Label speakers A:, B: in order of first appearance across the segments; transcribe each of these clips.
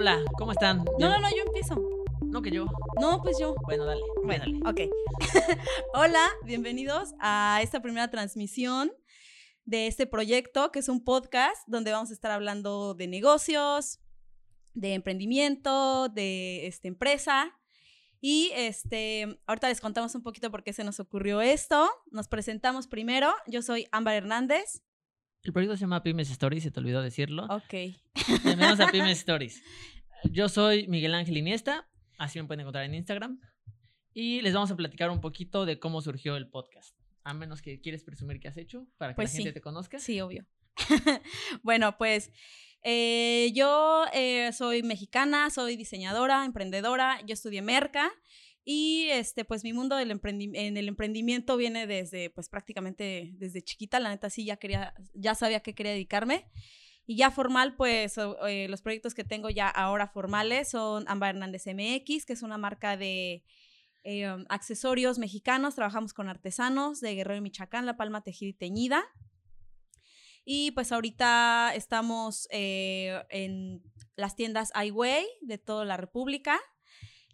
A: Hola, ¿cómo están?
B: No, no, no, yo empiezo.
A: No que yo.
B: No, pues yo.
A: Bueno, dale.
B: Bueno,
A: dale.
B: ok. Hola, bienvenidos a esta primera transmisión de este proyecto, que es un podcast donde vamos a estar hablando de negocios, de emprendimiento, de este, empresa. Y este, ahorita les contamos un poquito por qué se nos ocurrió esto. Nos presentamos primero. Yo soy Ámbar Hernández.
A: El proyecto se llama Pymes Stories, se te olvidó decirlo.
B: Ok.
A: Bienvenidos a Pymes Stories. Yo soy Miguel Ángel Iniesta, así me pueden encontrar en Instagram. Y les vamos a platicar un poquito de cómo surgió el podcast. A menos que quieres presumir qué has hecho para que
B: Pues
A: la gente
B: sí.
A: te conozca.
B: Sí, obvio. bueno, pues eh, yo eh, soy mexicana, soy diseñadora, emprendedora, yo estudié merca y este, pues mi mundo del en el emprendimiento viene desde, pues prácticamente desde chiquita, la neta sí ya quería, ya sabía a qué quería dedicarme. Y ya formal, pues eh, los proyectos que tengo ya ahora formales son Amba Hernández MX, que es una marca de eh, um, accesorios mexicanos. Trabajamos con artesanos de Guerrero y Michoacán, La Palma Tejida y Teñida. Y pues ahorita estamos eh, en las tiendas iWay de toda la República.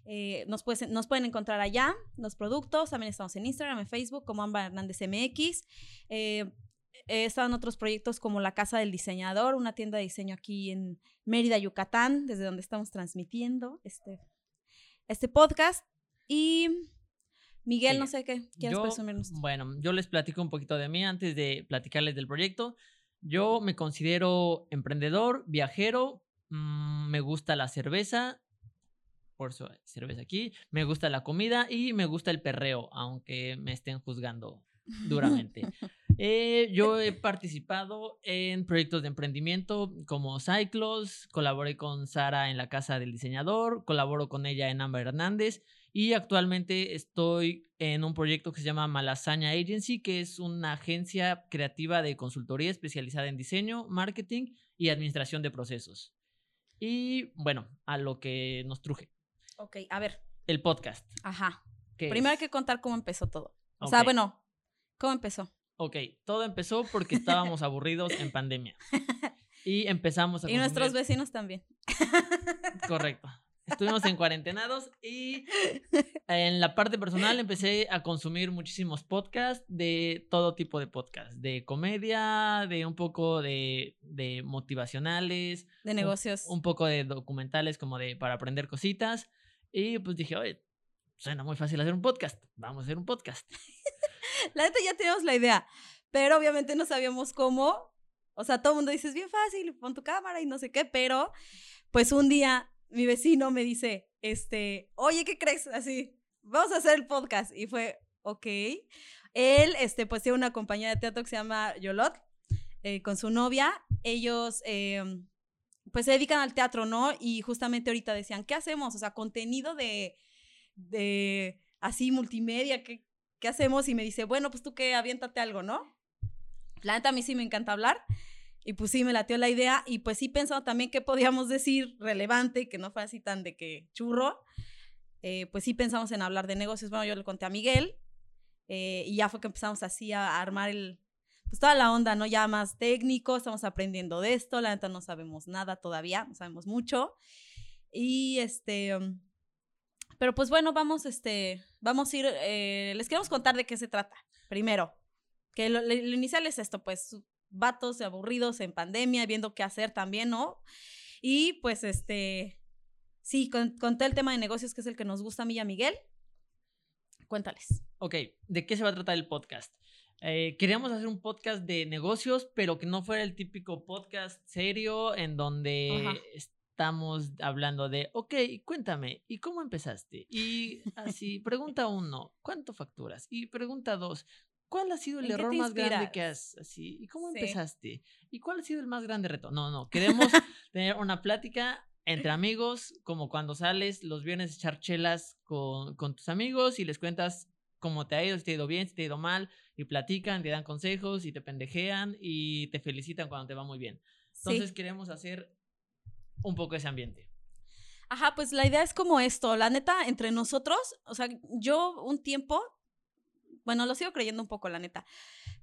B: Eh, nos, puedes- nos pueden encontrar allá los productos. También estamos en Instagram, en Facebook como Amba Hernández MX. Eh, he estado en otros proyectos como la Casa del Diseñador, una tienda de diseño aquí en Mérida, Yucatán, desde donde estamos transmitiendo este, este podcast. Y Miguel, no sé qué, ¿quieres
A: Yo,
B: presumirnos?
A: Bueno, yo les platico un poquito de mí antes de platicarles del proyecto. Yo me considero emprendedor, viajero, mm, me gusta la cerveza, por hay cerveza aquí, me gusta la comida y me gusta el perreo, aunque me estén juzgando duramente. Eh, yo he participado en proyectos de emprendimiento como Cyclos, colaboré con Sara en la Casa del Diseñador, colaboro con ella en Amba Hernández y actualmente estoy en un proyecto que se llama Malasaña Agency, que es una agencia creativa de consultoría especializada en diseño, marketing y administración de procesos. Y bueno, a lo que nos truje,
B: Ok, a ver,
A: el podcast.
B: ajá. Primero hay que contar cómo empezó todo. O sea, bueno, ¿cómo empezó?
A: Ok, todo empezó porque estábamos aburridos en pandemia. Y empezamos a
B: Y nuestros
A: consumir-
B: vecinos también.
A: Correcto. Estuvimos en cuarentenados y en la parte personal empecé a consumir muchísimos podcasts de todo tipo de podcasts, de comedia, de un poco de, de motivacionales,
B: De
A: un-
B: negocios.
A: un, poco de documentales como de para aprender cositas. Y pues dije, oye, suena muy fácil hacer un podcast, vamos a hacer un podcast.
B: La neta ya teníamos la idea, pero obviamente no sabíamos cómo. O sea, todo el mundo dice, es bien fácil, pon tu cámara y no sé qué, pero pues un día mi vecino me dice, este, oye, ¿qué crees? Así, vamos a hacer el podcast. Y fue, ok. Él, este, pues tiene una compañía de teatro que se llama Yolot, eh, con su novia. Ellos, eh, pues se dedican al teatro, ¿no? Y justamente ahorita decían, ¿qué hacemos? O sea, contenido de, de así multimedia, ¿qué, ¿qué hacemos? Y me dice, bueno, pues tú que aviéntate algo, ¿no? La neta a mí sí me encanta hablar. Y pues sí, me latió la idea. Y pues sí pensado también qué podíamos decir relevante que no fuera así tan de que churro. Eh, pues sí pensamos en hablar de negocios. Bueno, yo le conté a Miguel. eh, y ya fue que empezamos así a armar el, pues toda la onda, ¿no? Ya más técnico, estamos aprendiendo de esto, la neta no sabemos nada todavía, no sabemos mucho. Y este, um, pero pues bueno, vamos, este, vamos a ir, eh, les queremos contar de qué se trata, primero. Que lo, inicial es esto, pues, vatos aburridos en pandemia, viendo qué hacer también, ¿no? Y pues este, sí, con- conté el tema de negocios, que es el que nos gusta a mí y a Miguel. Cuéntales.
A: Ok, ¿de qué se va a tratar el podcast? Eh, queríamos hacer un podcast de negocios, pero que no fuera el típico podcast serio en donde
B: Ajá.
A: estamos hablando de, ok, cuéntame, ¿y cómo empezaste? Y así, pregunta uno, ¿cuánto facturas? Y pregunta dos, ¿cuál ha sido el
B: ¿En qué
A: error más grande que has, así, y cómo
B: Sí.
A: empezaste? ¿Y cuál ha sido el más grande reto? No, no, queremos tener una plática entre amigos, como cuando sales los viernes a echar chelas con, con tus amigos y les cuentas cómo te ha ido, si te ha ido bien, si te ha ido mal, y platican, te dan consejos y te pendejean y te felicitan cuando te va muy bien. Entonces
B: sí.
A: queremos hacer un poco ese ambiente.
B: Ajá, pues la idea es como esto, la neta, entre nosotros, o sea, yo un tiempo, bueno, lo sigo creyendo un poco, la neta,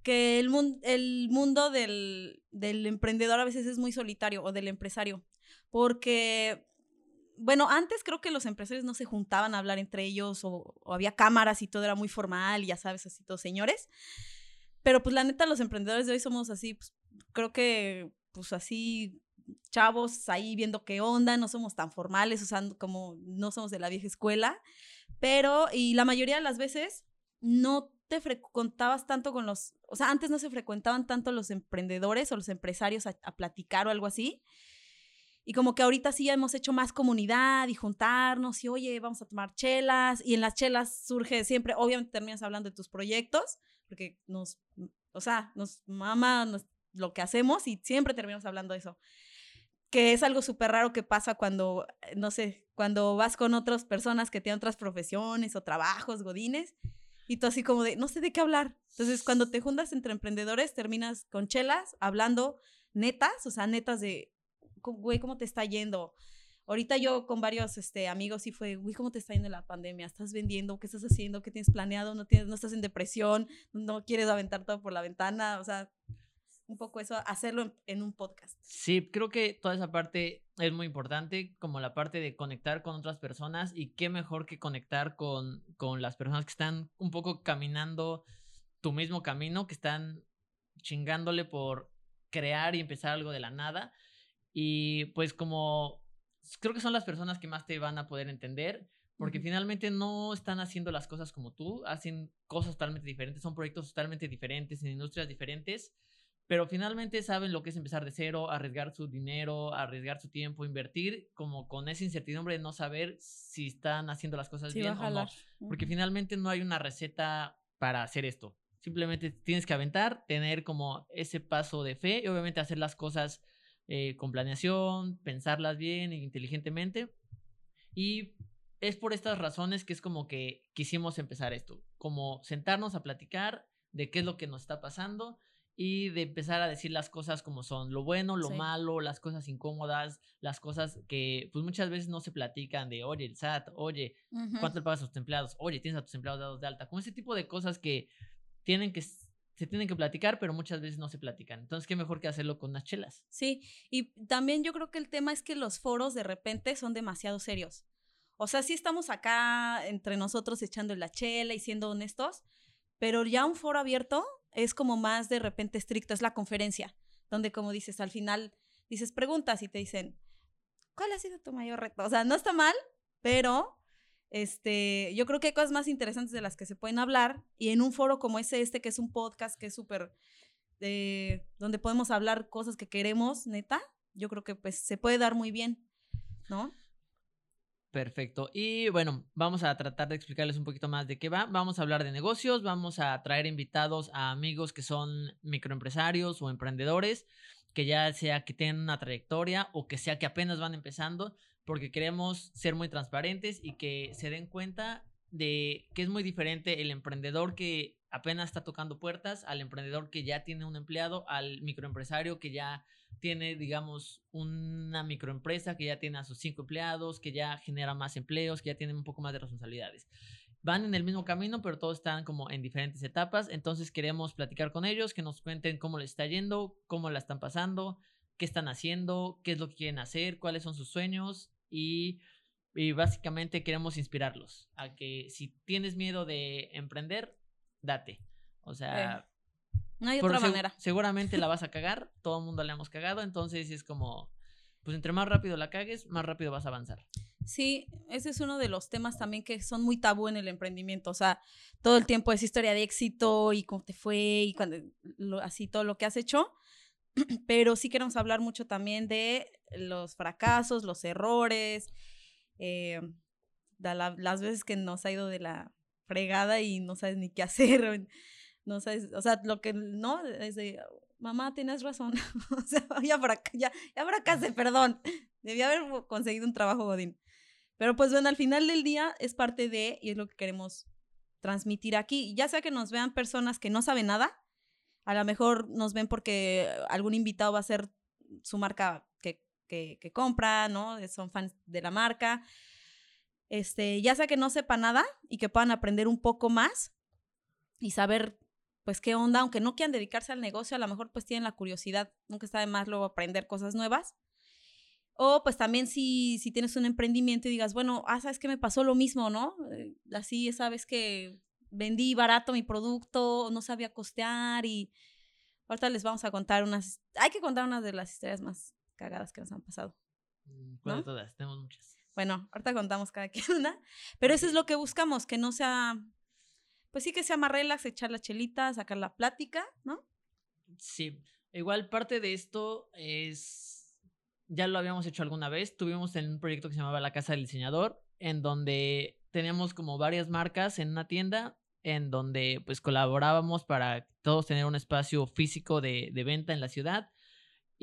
B: que el, mun- el mundo del, del emprendedor a veces es muy solitario o del empresario, porque bueno, antes creo que los empresarios no se juntaban a hablar entre ellos o, había cámaras y todo era muy formal, ya sabes, así todos señores. Pero pues la neta, los emprendedores de hoy somos así, pues, creo que pues así chavos ahí viendo qué onda, no somos tan formales, o como no somos de la vieja escuela, pero y la mayoría de las veces no te frecuentabas tanto con los, o sea, antes no se frecuentaban tanto los emprendedores o los empresarios a platicar o algo así. Y como que ahorita sí ya hemos hecho más comunidad y juntarnos y oye, vamos a tomar chelas. Y en las chelas surge siempre, obviamente terminas hablando de tus proyectos, porque nos, o sea, nos mama nos, lo que hacemos y siempre terminamos hablando de eso. Que es algo súper raro que pasa cuando, no sé, cuando vas con otras personas que tienen otras profesiones o trabajos, godines, y tú así como de, no sé de qué hablar. Entonces, cuando te juntas entre emprendedores, terminas con chelas, hablando netas, o sea, netas de, güey, ¿cómo te está yendo? Ahorita yo con varios este, amigos sí fue, güey, ¿cómo te está yendo la pandemia? ¿Estás vendiendo? ¿Qué estás haciendo? ¿Qué tienes planeado? ¿No, tienes, no estás en depresión? ¿No quieres aventar todo por la ventana? O sea, un poco eso, hacerlo en, en, un podcast.
A: Sí, creo que toda esa parte es muy importante, como la parte de conectar con otras personas y qué mejor que conectar con, con las personas que están un poco caminando tu mismo camino, que están chingándole por crear y empezar algo de la nada. Y pues como creo que son las personas que más te van a poder entender, porque uh -huh. finalmente no están haciendo las cosas como tú, hacen cosas totalmente diferentes, son proyectos totalmente diferentes, en industrias diferentes, pero finalmente saben lo que es empezar de cero, arriesgar su dinero, arriesgar su tiempo, invertir como con esa incertidumbre de no saber si están haciendo las cosas sí, bien o no, porque finalmente no hay una receta para hacer esto. Simplemente tienes que aventar, tener como ese paso de fe y obviamente hacer las cosas eh, con planeación, pensarlas bien e inteligentemente. Y es por estas razones que es como que quisimos empezar esto, como sentarnos a platicar de qué es lo que nos está pasando y de empezar a decir las cosas como son, lo bueno, lo sí. malo, las cosas incómodas, las cosas que pues muchas veces no se platican de, oye, el SAT, oye, uh -huh. ¿cuánto le pagas a tus empleados? Oye, tienes a tus empleados dados de alta, como ese tipo de cosas que tienen que se tienen que platicar, pero muchas veces no se platican. Entonces, qué mejor que hacerlo con unas chelas.
B: Sí, y también yo creo que el tema es que los foros de repente son demasiado serios. O sea, sí estamos acá entre nosotros echando la chela y siendo honestos, pero ya un foro abierto es como más de repente estricto, es la conferencia, donde como dices, al final dices preguntas y te dicen, ¿cuál ha sido tu mayor reto? O sea, no está mal, pero este, yo creo que hay cosas más interesantes de las que se pueden hablar y en un foro como ese, este, que es un podcast que es súper, eh, donde podemos hablar cosas que queremos, neta, yo creo que pues se puede dar muy bien, ¿no?
A: Perfecto. Y bueno, vamos a tratar de explicarles un poquito más de qué va. Vamos a hablar de negocios, vamos a traer invitados a amigos que son microempresarios o emprendedores, que ya sea que tienen una trayectoria o que sea que apenas van empezando, porque queremos ser muy transparentes y que se den cuenta de que es muy diferente el emprendedor que apenas está tocando puertas al emprendedor que ya tiene un empleado, al microempresario que ya tiene, digamos, una microempresa, que ya tiene a sus cinco empleados, que ya genera más empleos, que ya tiene un poco más de responsabilidades. Van en el mismo camino, pero todos están como en diferentes etapas. Entonces queremos platicar con ellos, que nos cuenten cómo les está yendo, cómo la están pasando, qué están haciendo, qué es lo que quieren hacer, cuáles son sus sueños y, y básicamente queremos inspirarlos a que si tienes miedo de emprender, date. O sea,
B: eh. No hay otra
A: seg
B: manera.
A: Seguramente la vas a cagar, todo el mundo la hemos cagado, entonces es como, pues entre más rápido la cagues, más rápido vas a avanzar.
B: Sí, ese es uno de los temas también que son muy tabú en el emprendimiento, o sea, todo el tiempo es historia de éxito y cómo te fue y cuando, lo, así todo lo que has hecho, pero sí queremos hablar mucho también de los fracasos, los errores, eh, la, las veces que nos ha ido de la fregada y no sabes ni qué hacer no sabes, o sea, lo que no es de, mamá, tienes razón, o sea, ya, ya, ya fracasé, perdón, debía haber conseguido un trabajo godín. Pero pues bueno, al final del día es parte de, y es lo que queremos transmitir aquí, ya sea que nos vean personas que no saben nada, a lo mejor nos ven porque algún invitado va a ser su marca que, que, compra, ¿no? Son fans de la marca. Este, ya sea que no sepa nada y que puedan aprender un poco más y saber pues qué onda, aunque no quieran dedicarse al negocio, a lo mejor pues tienen la curiosidad, nunca está de más luego aprender cosas nuevas. O pues también si, si tienes un emprendimiento y digas, bueno, ah, sabes que me pasó lo mismo, ¿no? Eh, así sabes que vendí barato mi producto, no sabía costear y ahorita les vamos a contar unas, hay que contar unas de las historias más cagadas que nos han pasado.
A: Mm, ¿Cuál de todas? Tenemos muchas.
B: Bueno, ahorita contamos cada quien una, pero eso es lo que buscamos, que no sea, pues sí que sea más relax, echar la chelita, sacar la plática, ¿no?
A: Sí, igual parte de esto es, ya lo habíamos hecho alguna vez, tuvimos en un proyecto que se llamaba La Casa del Diseñador, en donde teníamos como varias marcas en una tienda, en donde pues colaborábamos para todos tener un espacio físico de, de venta en la ciudad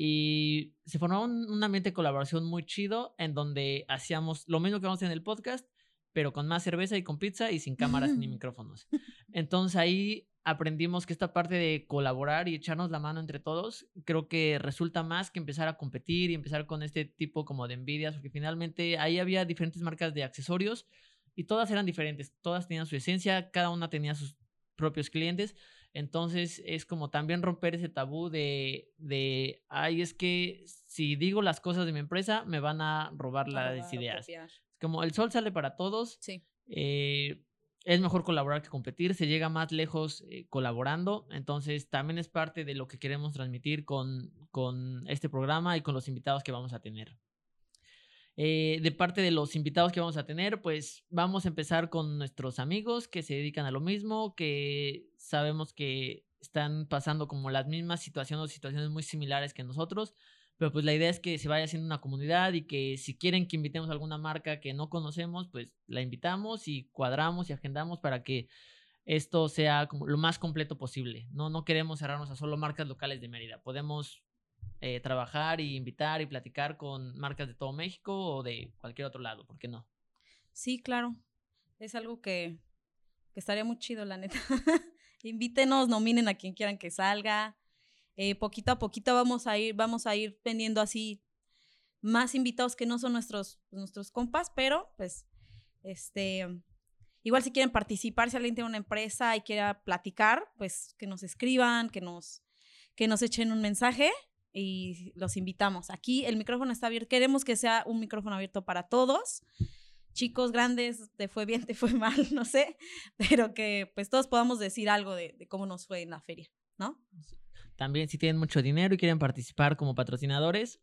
A: y se formaba un, ambiente de colaboración muy chido en donde hacíamos lo mismo que vamos en el podcast, pero con más cerveza y con pizza y sin cámaras ni micrófonos. Entonces ahí aprendimos que esta parte de colaborar y echarnos la mano entre todos, creo que resulta más que empezar a competir y empezar con este tipo como de envidias, porque finalmente ahí había diferentes marcas de accesorios y todas eran diferentes, todas tenían su esencia, cada una tenía sus propios clientes entonces es como también romper ese tabú de, de, ay, es que si digo las cosas de mi empresa, me van a robar las ideas. Como el sol sale para todos.
B: Sí.
A: Eh, es mejor colaborar que competir, se llega más lejos eh, colaborando, entonces también es parte de lo que queremos transmitir con, con este programa y con los invitados que vamos a tener. Eh, de parte de los invitados que vamos a tener, pues vamos a empezar con nuestros amigos que se dedican a lo mismo, que sabemos que están pasando como las mismas situaciones o situaciones muy similares que nosotros, pero pues la idea es que se vaya haciendo una comunidad y que si quieren que invitemos a alguna marca que no conocemos, pues la invitamos y cuadramos y agendamos para que esto sea como lo más completo posible. No, no queremos cerrarnos a solo marcas locales de Mérida. Podemos eh, trabajar y invitar y platicar con marcas de todo México o de cualquier otro lado, ¿por qué no?
B: Sí, claro. Es algo que, estaría muy chido, la neta. Invítenos, nominen a quien quieran que salga. Eh, poquito a poquito vamos a ir, vamos a ir teniendo así más invitados que no son nuestros, nuestros compas, pero pues, este, igual si quieren participar, si alguien tiene una empresa y quiera platicar, pues que nos escriban, que nos, que nos echen un mensaje y los invitamos. Aquí el micrófono está abierto. Queremos que sea un micrófono abierto para todos. Chicos grandes, te fue bien, te fue mal, no sé, pero que pues todos podamos decir algo de, cómo nos fue en la feria, ¿no?
A: También si tienen mucho dinero y quieren participar como patrocinadores,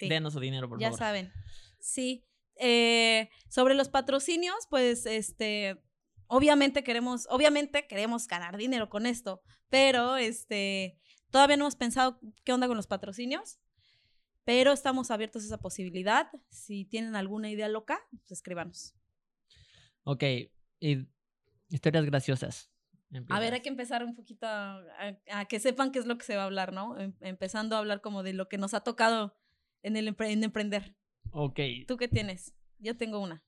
A: denos su dinero, por
B: ya favor. Ya saben. Sí. Eh, sobre los patrocinios, pues este, obviamente queremos, obviamente queremos ganar dinero con esto, pero este, Todavía no hemos pensado qué onda con los patrocinios, pero estamos abiertos a esa posibilidad. Si tienen alguna idea loca, pues escríbanos.
A: Ok, y historias graciosas.
B: A ver, hay que empezar un poquito a, que sepan qué es lo que se va a hablar, ¿no? Em, empezando a hablar como de lo que nos ha tocado en el en emprender.
A: Ok.
B: ¿Tú qué tienes? Yo tengo una.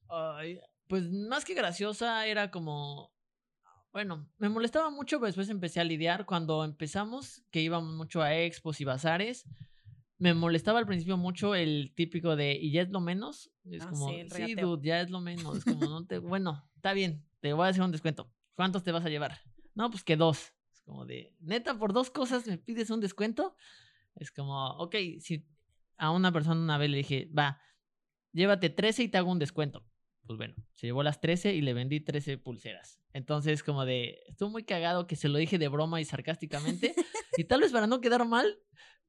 A: pues más que graciosa, era como bueno, me molestaba mucho, pero después empecé a lidiar. Cuando empezamos, que íbamos mucho a expos y bazares, me molestaba al principio mucho el típico de, ¿y ya es lo menos? Es ah, como, sí, dude, ya es lo menos. Es como, no te, bueno, está bien, te voy a hacer un descuento. ¿Cuántos te vas a llevar? No, pues que dos. Es como de, neta, por dos cosas me pides un descuento. Es como, ok, si a una persona una vez le dije, va, llévate 13 y te hago un descuento pues bueno, se llevó las 13 y le vendí 13 pulseras. Entonces, como de, estuvo muy cagado que se lo dije de broma y sarcásticamente. y tal vez para no quedar mal,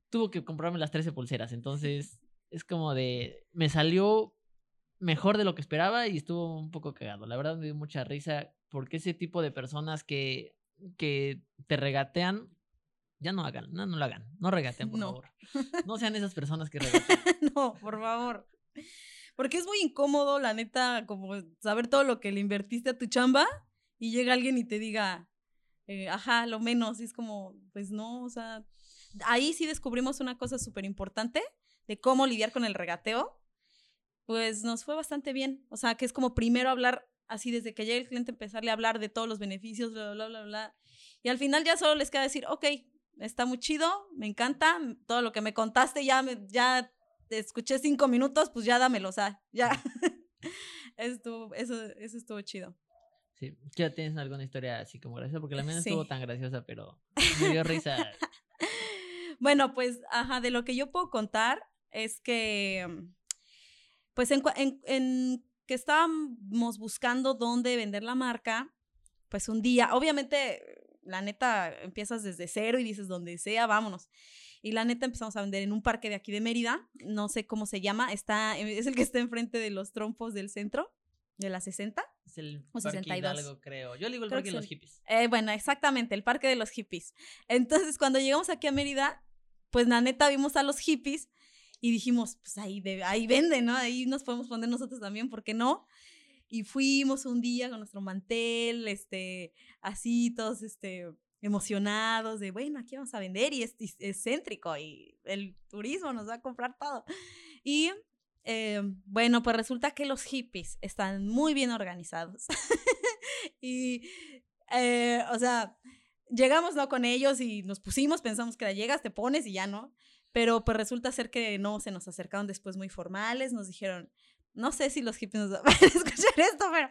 A: tuvo que comprarme las 13 pulseras. Entonces, es como de, me salió mejor de lo que esperaba y estuvo un poco cagado. La verdad me dio mucha risa porque ese tipo de personas que, que te regatean, ya no hagan, no, no lo hagan, no regateen, por favor. No sean esas personas que regatean.
B: no, por favor. Porque es muy incómodo, la neta, como saber todo lo que le invertiste a tu chamba y llega alguien y te diga, eh, ajá, lo menos. Es como, pues no, o sea, ahí sí descubrimos una cosa súper importante de cómo lidiar con el regateo. Pues nos fue bastante bien. O sea, que es como primero hablar así desde que llega el cliente, empezarle a hablar de todos los beneficios, bla, bla, bla, bla. Y al final ya solo les queda decir, ok, está muy chido, me encanta, todo lo que me contaste ya, me, ya te escuché cinco minutos, pues ya dámelo, o sea, ya. eso, eso, eso estuvo chido.
A: Sí, ¿ya tienes alguna historia así como graciosa? Porque la mía no estuvo tan graciosa, pero me dio risa.
B: bueno, pues, ajá, de lo que yo puedo contar, es que, pues en, en, en que estábamos buscando dónde vender la marca, pues un día, obviamente, la neta, empiezas desde cero y dices donde sea, vámonos. Y la neta empezamos a vender en un parque de aquí de Mérida, no sé cómo se llama, está, es el que está enfrente de los trompos del centro, de la 60.
A: Es el
B: O
A: parque
B: 62.
A: Hidalgo, creo. Yo le digo el
B: Creo
A: parque
B: que
A: de los hippies.
B: Eh, bueno, exactamente, el parque de los hippies. Entonces, cuando llegamos aquí a Mérida, pues la neta vimos a los hippies y dijimos, pues ahí, de- ahí venden, ¿no? Ahí nos podemos poner nosotros también, ¿por qué no? Y fuimos un día con nuestro mantel, este, así, todos, este, emocionados de, bueno, aquí vamos a vender y es, y es céntrico y el turismo nos va a comprar todo. Y eh, bueno, pues resulta que los hippies están muy bien organizados. y, eh, o sea, llegamos ¿no? con ellos y nos pusimos, pensamos que llegas, te pones y ya no. Pero pues resulta ser que no, se nos acercaron después muy formales, nos dijeron, no sé si los hippies nos van a escuchar esto, pero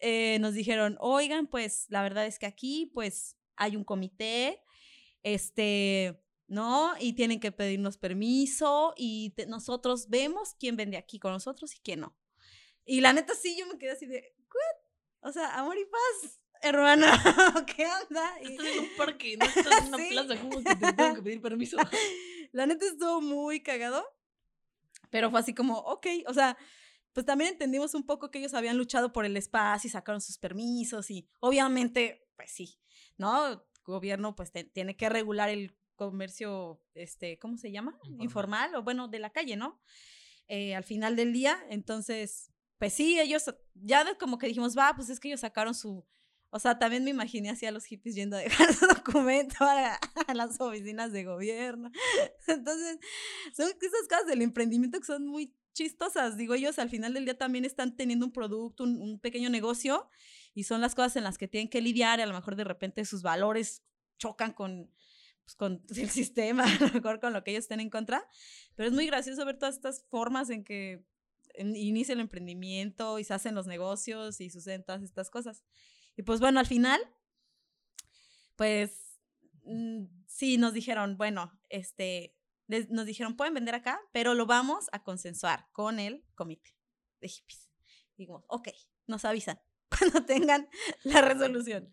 B: eh, nos dijeron, oigan, pues la verdad es que aquí pues hay un comité, este, ¿no? Y tienen que pedirnos permiso y te- nosotros vemos quién vende aquí con nosotros y quién no. Y la neta sí, yo me quedé así de, ¿what? O sea, amor y paz, hermana, ¿qué onda? Y-
A: Estás en un parque, no estás en una
B: Sí.
A: plaza. ¿Cómo que te tengo que pedir permiso?
B: La neta estuvo muy cagado, pero fue así como, ok, o sea, pues también entendimos un poco que ellos habían luchado por el espacio y sacaron sus permisos y obviamente, pues sí, ¿no? El gobierno pues te- tiene que regular el comercio, este, ¿cómo se llama?
A: Informal.
B: Informal, o bueno, de la calle, ¿no? Eh, al final del día, entonces, pues sí, ellos, ya de como que dijimos, va, pues es que ellos sacaron su, o sea, también me imaginé así a los hippies yendo a dejar su documento a, a las oficinas de gobierno. Entonces, son esas cosas del emprendimiento que son muy chistosas. Digo, ellos al final del día también están teniendo un producto, un, un pequeño negocio, y son las cosas en las que tienen que lidiar. Y a lo mejor de repente sus valores chocan con, pues, con el sistema, a lo mejor con lo que ellos estén en contra. Pero es muy gracioso ver todas estas formas en que inicia el emprendimiento y se hacen los negocios y suceden todas estas cosas. Y pues bueno, al final, pues mm, sí nos dijeron, bueno, este, nos dijeron, pueden vender acá, pero lo vamos a consensuar con el comité de hippies. Digo, ok, nos avisan cuando tengan la resolución.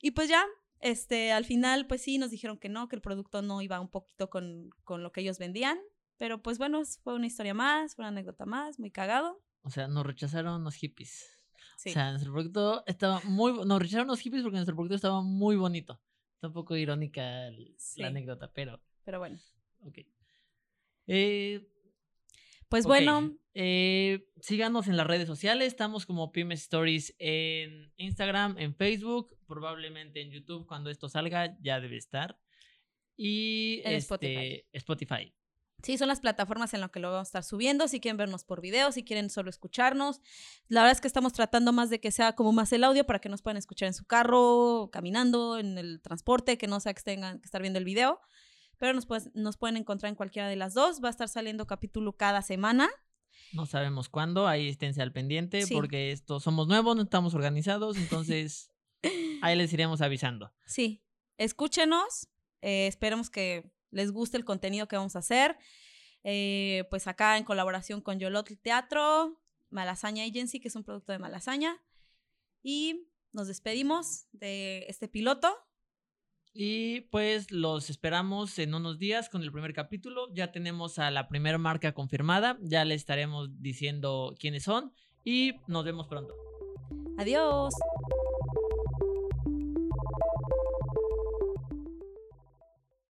B: Y pues ya, este, al final, pues sí, nos dijeron que no, que el producto no iba un poquito con, con lo que ellos vendían. Pero pues bueno, fue una historia más, fue una anécdota más, muy cagado.
A: O sea, nos rechazaron los hippies.
B: Sí.
A: O sea, nuestro producto estaba muy... Nos rechazaron los hippies porque nuestro producto estaba muy bonito. Está un poco irónica el-
B: Sí.
A: la anécdota, pero...
B: pero bueno.
A: Ok. Eh,
B: Pues
A: ok,
B: bueno,
A: eh, síganos en las redes sociales. Estamos como Pymes Stories en Instagram, en Facebook, probablemente en YouTube. Cuando esto salga, ya debe estar. Y
B: En
A: este,
B: Spotify.
A: Spotify.
B: Sí, son las plataformas en las que lo vamos a estar subiendo. Si quieren vernos por video, si quieren solo escucharnos. La verdad es que estamos tratando más de que sea como más el audio para que nos puedan escuchar en su carro, caminando, en el transporte, que no sea que tengan que estar viendo el video. Pero nos, pues- nos pueden encontrar en cualquiera de las dos. Va a estar saliendo capítulo cada semana.
A: No sabemos cuándo, ahí esténse al pendiente
B: Sí.
A: porque esto somos nuevos, no estamos organizados, entonces ahí les iremos avisando.
B: Sí, escúchenos. eh, esperemos que les guste el contenido que vamos a hacer. Eh, pues acá en colaboración con Yolotl Teatro, Malasaña Agency, que es un producto de Malasaña. Y nos despedimos de este piloto.
A: Y pues los esperamos en unos días con el primer capítulo. Ya tenemos a la primera marca confirmada, ya les estaremos diciendo quiénes son y nos vemos pronto.
B: Adiós.